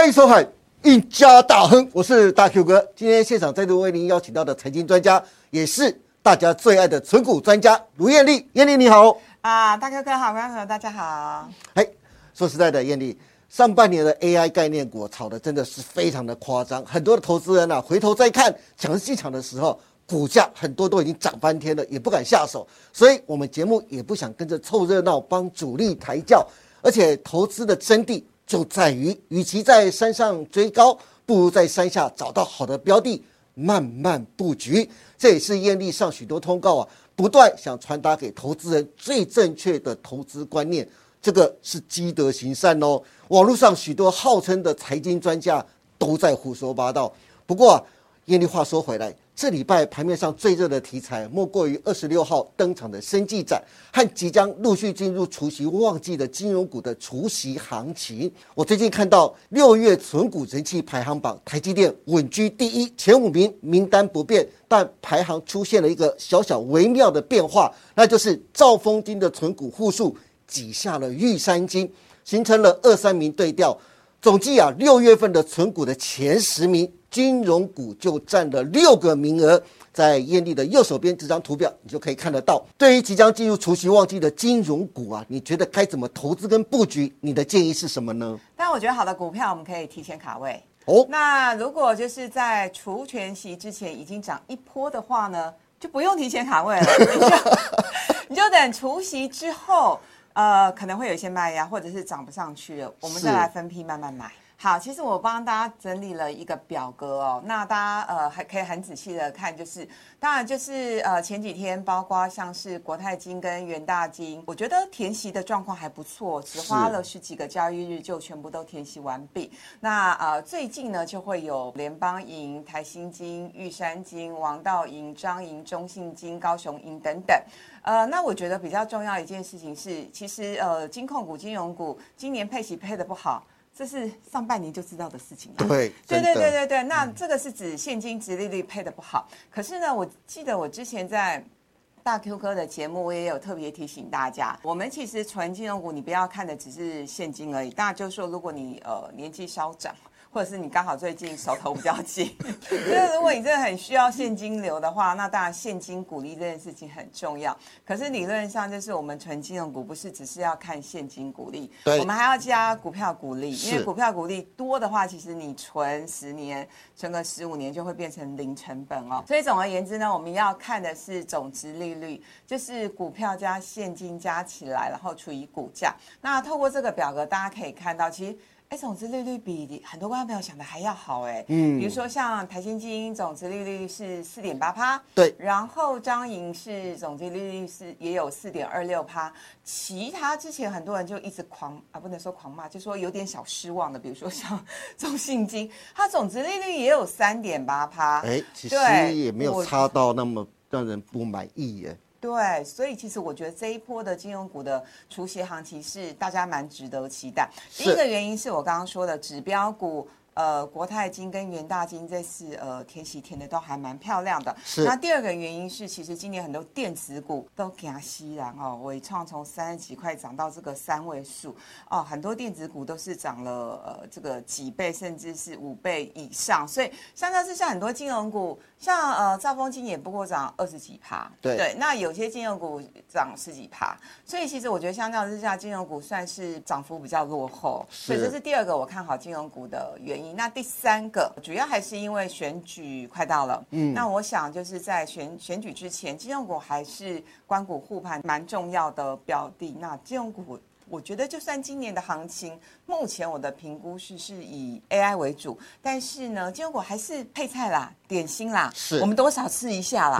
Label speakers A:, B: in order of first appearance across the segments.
A: 欢迎收看《一家大亨》，我是大 Q 哥。今天现场再度为您邀请到的财经专家，也是大家最爱的存股专家卢艳丽。艳丽你好，
B: 啊，大 Q 哥好，观众朋友大家好。
A: 哎，说实在的，艳丽，上半年的 AI 概念股炒的真的是非常的夸张，很多的投资人啊，回头再看强势进场的时候，股价很多都已经涨翻天了，也不敢下手。所以，我们节目也不想跟着凑热闹，帮主力抬轿。而且，投资的真谛就在于，与其在山上追高，不如在山下找到好的标的，慢慢布局。这也是艳丽上许多通告啊，不断想传达给投资人最正确的投资观念。这个是积德行善哦。网络上许多号称的财经专家都在胡说八道。不过、啊，艳丽话说回来，这礼拜盘面上最热的题材，莫过于二十六号登场的生技展和即将陆续进入除夕旺季的金融股的除夕行情。我最近看到六月存股人气排行榜，台积电稳居第一，前五名名单不变，但排行出现了一个小小微妙的变化，那就是兆丰金的存股户数挤下了玉山金，形成了二三名对调。总计啊，六月份的存股的前十名，金融股就占了六个名额。在艳丽的右手边这张图表，你就可以看得到。对于即将进入除夕旺季的金融股啊，你觉得该怎么投资跟布局？你的建议是什么呢？
B: 但我觉得好的股票我们可以提前卡位。
A: 哦，
B: 那如果就是在除权息之前已经涨一波的话呢，就不用提前卡位了，你就你就等除夕之后，呃，可能会有一些卖压，或者是涨不上去了，我们再来分批慢慢买。好，其实我帮大家整理了一个表格哦，那大家呃还可以很仔细的看，就是当然就是呃前几天包括像是国泰金跟元大金，我觉得填息的状况还不错，只花了十几个交易日就全部都填息完毕。那呃最近呢就会有联邦银、台新金、玉山金、王道银、彰银、中信金、高雄银等等。呃，那我觉得比较重要一件事情是，其实呃金控股、金融股今年配息配的不好。这是上半年就知道的事情了。
A: 对，
B: 对对对对，那这个是指现金值利率配的不好。可是呢，我记得我之前在大 Q 哥的节目，我也有特别提醒大家，我们其实纯金融股，你不要看的只是现金而已。大家就是说，如果你呃年纪稍长。或者是你刚好最近手头比较紧，就是如果你真的很需要现金流的话，那当然现金股利这件事情很重要。可是理论上就是我们存金融股不是只是要看现金股利，
A: 对
B: 我们还要加股票股利，因为股票股利多的话，其实你存十年、存个十五年就会变成零成本哦。所以总而言之呢，我们要看的是总值利率，就是股票加现金加起来，然后除以股价。那透过这个表格，大家可以看到，其实。哎，总值利率比很多观众朋友想的还要好哎，
A: 嗯。
B: 比如说像台新金总值利率是四点八趴，
A: 对。
B: 然后张银是总值利率是也有四点二六趴，其他之前很多人就一直狂啊，不能说狂骂，就说有点小失望的，比如说像 中信金，它总值利率也有三点八趴，
A: 哎，其实也没有差到那么让人不满意耶。
B: 对，所以其实我觉得这一波的金融股的除息行情是大家蛮值得期待。第一个原因是我刚刚说的指标股。呃，国泰金跟元大金这次呃填息填的都还蛮漂亮的。
A: 是。
B: 那第二个原因是，其实今年很多电子股都给它吸然哦，伟创从三十几块涨到这个三位数。哦，很多电子股都是涨了呃这个几倍甚至是五倍以上，所以相较之下，很多金融股像呃兆丰金也不过涨二十几趴，
A: 对。
B: 对，那有些金融股涨十几趴，所以其实我觉得相较之下，金融股算是涨幅比较落后，所以
A: 是。
B: 这是第二个我看好金融股的原因。那第三个主要还是因为选举快到了，嗯，那我想就是在选选举之前，金融股还是关股护盘蛮重要的标的。那金融股。我觉得就算今年的行情，目前我的评估是是以 AI 为主，但是呢，金融股还是配菜啦、点心啦，
A: 是
B: 我们多少吃一下啦。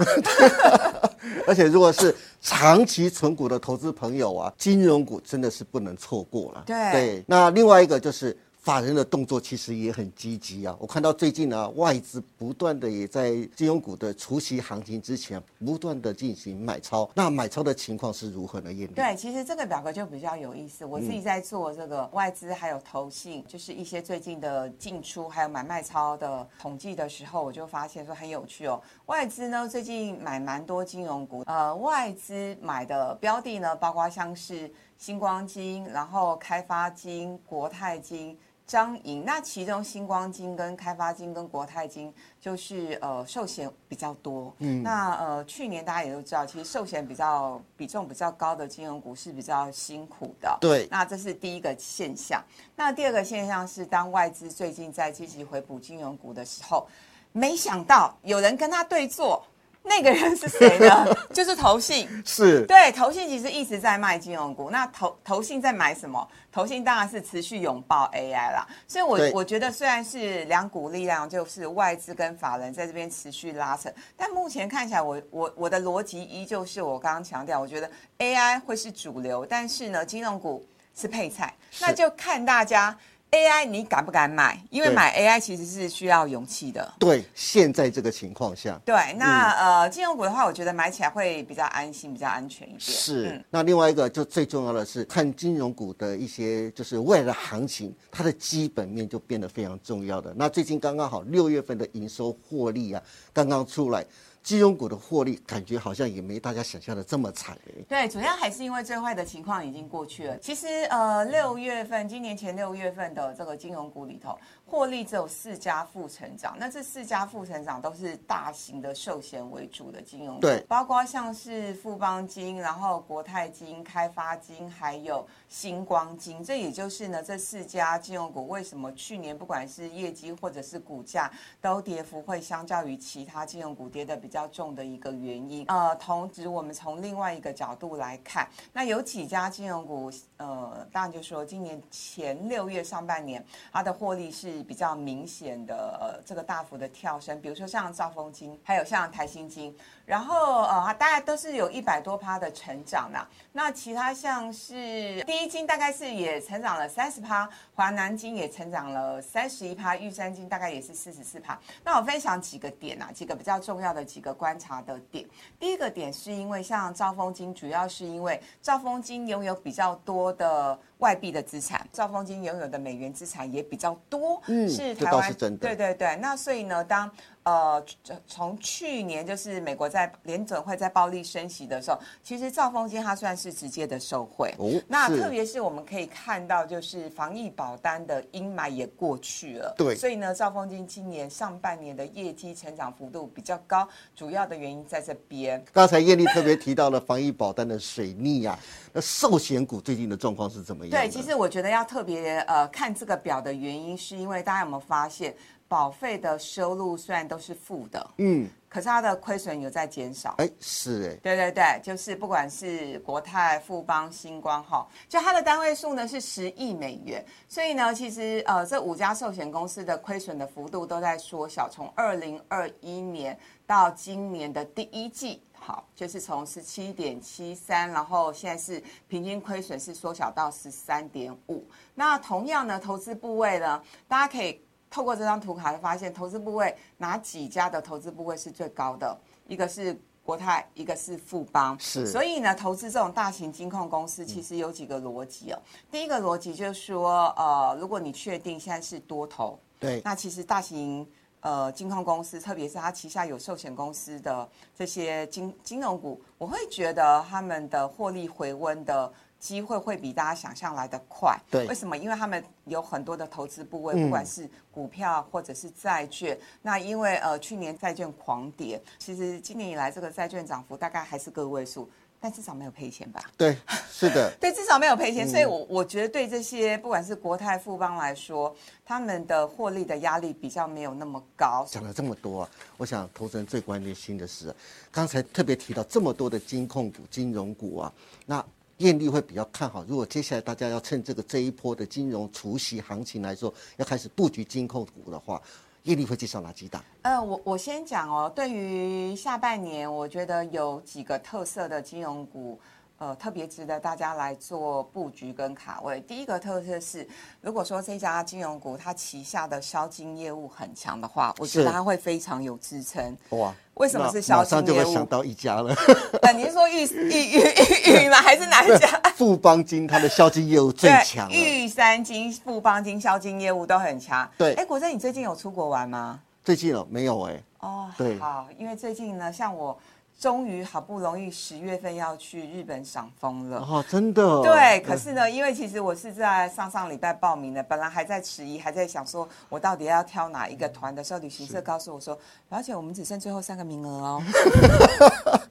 A: 而且如果是长期存股的投资朋友啊，金融股真的是不能错过了。
B: 对
A: 那另外一个就是。法人的动作其实也很积极啊！我看到最近啊，外资不断的也在金融股的除夕行情之前，不断的进行买超。那买超的情况是如何呢？艳丽？
B: 对，其实这个表格就比较有意思。我自己在做这个外资还有投信，就是一些最近的进出还有买卖超的统计的时候，我就发现说很有趣哦。外资呢最近买蛮多金融股，呃，外资买的标的呢，包括像是星光金，然后开发金、国泰金。张营，那其中星光金、跟开发金、跟国泰金就是呃寿险比较多。嗯，那呃去年大家也都知道，其实寿险比较比重比较高的金融股是比较辛苦的。
A: 对，
B: 那这是第一个现象。那第二个现象是，当外资最近在积极回补金融股的时候，没想到有人跟他对坐。那个人是谁呢？就是投信，
A: 是
B: 对投信其实一直在卖金融股。那投投信在买什么？投信当然是持续拥抱 AI 啦。所以，我我觉得虽然是两股力量，就是外资跟法人在这边持续拉扯，但目前看起来，我我我的逻辑依旧是我刚刚强调，我觉得 AI 会是主流，但是呢，金融股是配菜，那就看大家。AI 你敢不敢买？因为买 AI 其实是需要勇气的。
A: 对，现在这个情况下，
B: 对，那呃，金融股的话，我觉得买起来会比较安心，比较安全一点。
A: 是，那另外一个就最重要的是看金融股的一些就是未来的行情，它的基本面就变得非常重要的。那最近刚刚好六月份的营收获利啊，刚刚出来。金融股的获利感觉好像也没大家想象的这么惨哎。
B: 对，主要还是因为最坏的情况已经过去了。其实呃，六月份，今年前六月份的这个金融股里头。获利只有四家副成长，那这四家副成长都是大型的寿险为主的金融股，
A: 对，
B: 包括像是富邦金、然后国泰金、开发金，还有星光金。这也就是呢，这四家金融股为什么去年不管是业绩或者是股价都跌幅会相较于其他金融股跌的比较重的一个原因。呃，同时我们从另外一个角度来看，那有几家金融股，呃，当然就说今年前六月上半年它的获利是。比较明显的呃这个大幅的跳升，比如说像兆丰金，还有像台新金，然后呃大概都是有一百多趴的成长呐。那其他像是第一金大概是也成长了三十趴，华南金也成长了三十一趴，玉山金大概也是四十四趴。那我分享几个点啊，几个比较重要的几个观察的点。第一个点是因为像兆丰金，主要是因为兆丰金拥有比较多的。外币的资产，兆丰金拥有的美元资产也比较多，
A: 嗯，是台湾，
B: 对对对。那所以呢，当呃从去年就是美国在联准会在暴力升息的时候，其实兆丰金它算是直接的受惠。哦，那特别是我们可以看到，就是防疫保单的阴霾也过去了。
A: 对，
B: 所以呢，兆丰金今年上半年的业绩成长幅度比较高，主要的原因在这边。
A: 刚才艳丽特别提到了防疫保单的水逆啊。那寿险股最近的状况是怎么样？
B: 对，其实我觉得要特别呃看这个表的原因，是因为大家有没有发现，保费的收入虽然都是负的，嗯，可是它的亏损有在减少。
A: 哎，是哎，
B: 对对对，就是不管是国泰、富邦、星光哈，就它的单位数呢是十亿美元，所以呢，其实呃这五家寿险公司的亏损的幅度都在缩小，从二零二一年到今年的第一季。好，就是从十七点七三，然后现在是平均亏损是缩小到十三点五。那同样呢，投资部位呢，大家可以透过这张图卡发现，投资部位哪几家的投资部位是最高的？一个是国泰，一个是富邦。
A: 是。
B: 所以呢，投资这种大型金控公司，其实有几个逻辑哦。第一个逻辑就是说，呃，如果你确定现在是多头，
A: 对，
B: 那其实大型。呃，金控公司，特别是它旗下有寿险公司的这些金金融股，我会觉得他们的获利回温的机会会比大家想象来的快。
A: 对，
B: 为什么？因为他们有很多的投资部位，不管是股票或者是债券。那因为呃，去年债券狂跌，其实今年以来这个债券涨幅大概还是个位数。但至少没有赔钱吧？
A: 对，是的，
B: 对，至少没有赔钱，所以，我我觉得对这些不管是国泰富邦来说，他们的获利的压力比较没有那么高。
A: 讲了这么多，我想投资人最关心的是，刚才特别提到这么多的金控股、金融股啊，那艳丽会比较看好。如果接下来大家要趁这个这一波的金融除夕行情来说，要开始布局金控股的话。业力会介绍哪几档？
B: 呃，我我先讲哦。对于下半年，我觉得有几个特色的金融股。呃，特别值得大家来做布局跟卡位。第一个特色是，如果说这家金融股它旗下的销金业务很强的话，我觉得它会非常有支撑。哇，为什么是销金业务？
A: 马上就会想到一家了。
B: 那您说玉玉玉玉吗？还是哪一家？
A: 富邦金它的销金业务最强。
B: 玉山金、富邦金销金业务都很强。
A: 对。
B: 哎，国珍，你最近有出国玩吗？
A: 最近哦，没有哎。哦，对。
B: 好，因为最近呢，像我。终于好不容易十月份要去日本赏枫了。
A: 哦，真的。
B: 对，可是呢，因为其实我是在上上礼拜报名的，本来还在迟疑，还在想说我到底要挑哪一个团的时候，旅行社告诉我说，而且我们只剩最后三个名额哦。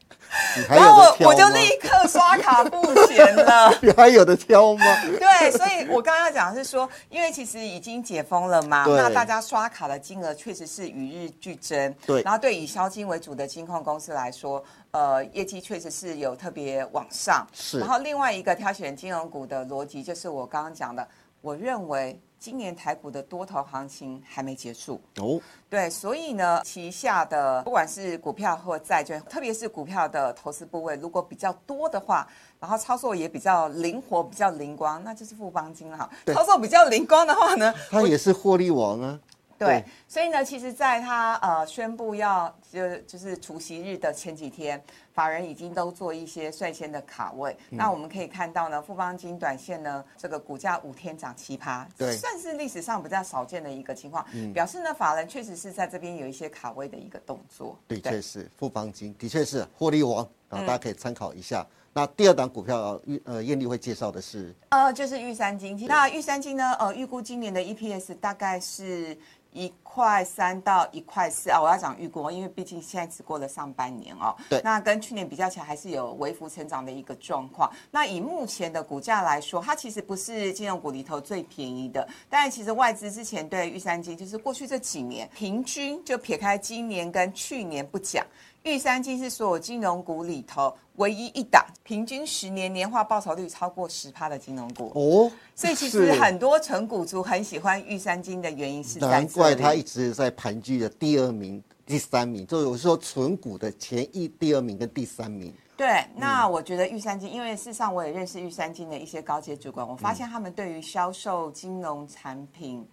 A: 然后
B: 我我就立刻刷卡付钱了。
A: 你还有的挑吗？
B: 对，所以我刚刚要讲的是说，因为其实已经解封了嘛，那大家刷卡的金额确实是与日俱增。
A: 对
B: 然后对以销金为主的金控公司来说，呃，业绩确实是有特别往上。
A: 是
B: 然后另外一个挑选金融股的逻辑，就是我刚刚讲的，我认为今年台股的多头行情还没结束。
A: 哦，
B: 对，所以呢，旗下的不管是股票或债券，特别是股票的投资部位，如果比较多的话，然后操作也比较灵活、比较灵光，那就是富邦金了哈。
A: 对
B: 操作比较灵光的话呢，
A: 它也是获利王啊。
B: 对
A: 对，
B: 所以呢，其实，在他呃宣布要就就是除夕日的前几天，法人已经都做一些率先的卡位。
A: 嗯
B: 那我们可以看到呢，富邦金短线呢，这个股价五天涨七趴，
A: 对嗯
B: 算是历史上比较少见的一个情况，表示呢，法人确实是在这边有一些卡位的一个动作。
A: 的确是富邦金，的确是获利王啊，大家可以参考一下。那第二档股票，玉呃艳丽会介绍的是
B: 呃，就是玉山金。那玉山金呢？呃，预估今年的 EPS 大概是一块三到一块四啊。我要讲预估，因为毕竟现在只过了上半年哦。
A: 对
B: 那跟去年比较起来，还是有微幅成长的一个状况。那以目前的股价来说，它其实不是金融股里头最便宜的。但其实外资之前对玉山金，就是过去这几年平均，就撇开今年跟去年不讲。玉山金是所有金融股里头唯一一档平均十年年化报酬率超过十趴的金融股，
A: 哦，
B: 所以其实很多纯股族很喜欢玉山金的原因是在
A: 难怪它一直在盘踞的第二名、第三名，就有时候纯股的前一、第二名跟第三名。
B: 对，那
A: 嗯
B: 我觉得玉山金，因为事实上我也认识玉山金的一些高阶主管，我发现他们对于销售金融产品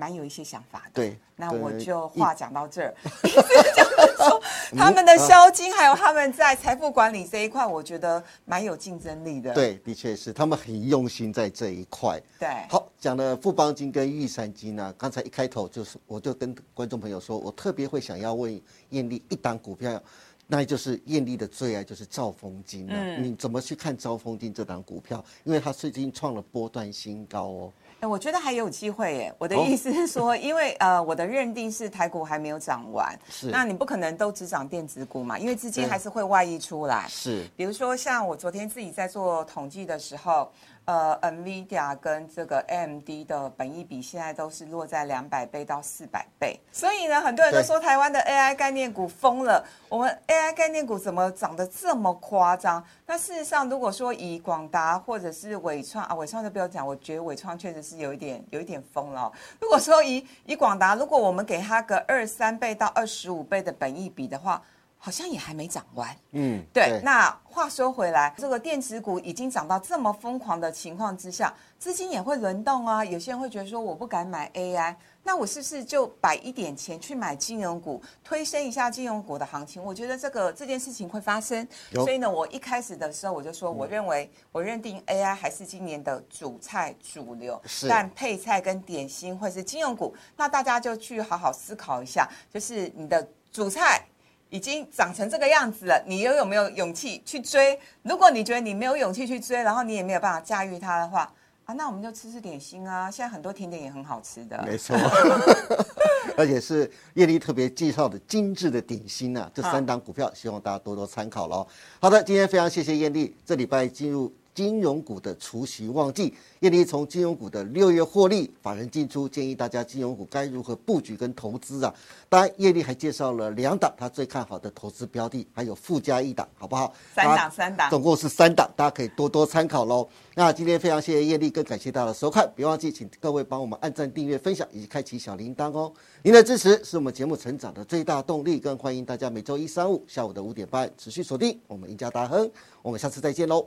B: 蛮有一些想法的。
A: 对
B: 那我就话讲到这儿，意思就是说他们的销金还有他们在财富管理这一块，我觉得蛮有竞争力的。
A: 对，的确是他们很用心在这一块。
B: 对，
A: 好，讲了富邦金跟玉山金呢、刚才一开头就是，我就跟观众朋友说，我特别会想要问艳丽一档股票，那就是艳丽的最爱，就是兆丰金啊。
B: 嗯
A: 你怎么去看兆丰金这档股票？因为它最近创了波段新高哦。
B: 哎，我觉得还有机会耶。我的
A: 哦
B: 意思是说，因为呃，我的认定是台股还没有涨完，
A: 是
B: 那你不可能都只涨电子股嘛，因为资金还是会外溢出来。
A: 是，
B: 比如说，像我昨天自己在做统计的时候，呃，NVIDIA 跟这个 AMD 的本益比现在都是落在两百倍到四百倍，所以呢，很多人都
A: 对
B: 说台湾的 AI 概念股疯了。我们 AI 概念股怎么涨得这么夸张？那事实上，如果说以广达或者是伟创啊，伟创就不要讲，我觉得伟创确实是有一点有一点疯了哦、如果说以以广达，如果我们给它个二三倍到二十五倍的本益比的话，好像也还没涨完。
A: 嗯，
B: 对，那话说回来，这个电子股已经涨到这么疯狂的情况之下，资金也会轮动啊。有些人会觉得说，我不敢买 AI，那我是不是就摆一点钱去买金融股，推升一下金融股的行情？我觉得这个这件事情会发生。所以呢，我一开始的时候我就说，我认为我认定 AI 还是今年的主菜主流，但配菜跟点心会是金融股。那大家就去好好思考一下，就是你的主菜。已经长成这个样子了，你又有没有勇气去追？如果你觉得你没有勇气去追，然后你也没有办法驾驭它的话，啊，那我们就吃吃点心啊。现在很多甜点也很好吃的。
A: 没错，而且是叶丽特别介绍的精致的点心啊，这三档股票，希望大家多多参考喽。好的，今天非常谢谢艳丽，这礼拜进入金融股的除夕旺季，艳丽从金融股的六月获利，法人进出，建议大家金融股该如何布局跟投资啊。当然，叶丽还介绍了两档他最看好的投资标的，还有附加一档，好不好？
B: 三档三档
A: 总共是三档，大家可以多多参考喽。那今天非常谢谢叶丽，更感谢大家的收看，别忘记请各位帮我们按赞、订阅、分享以及开启小铃铛哦。您的支持是我们节目成长的最大动力，更欢迎大家每周一、三、五下午的五点半持续锁定我们赢家大亨。我们下次再见喽，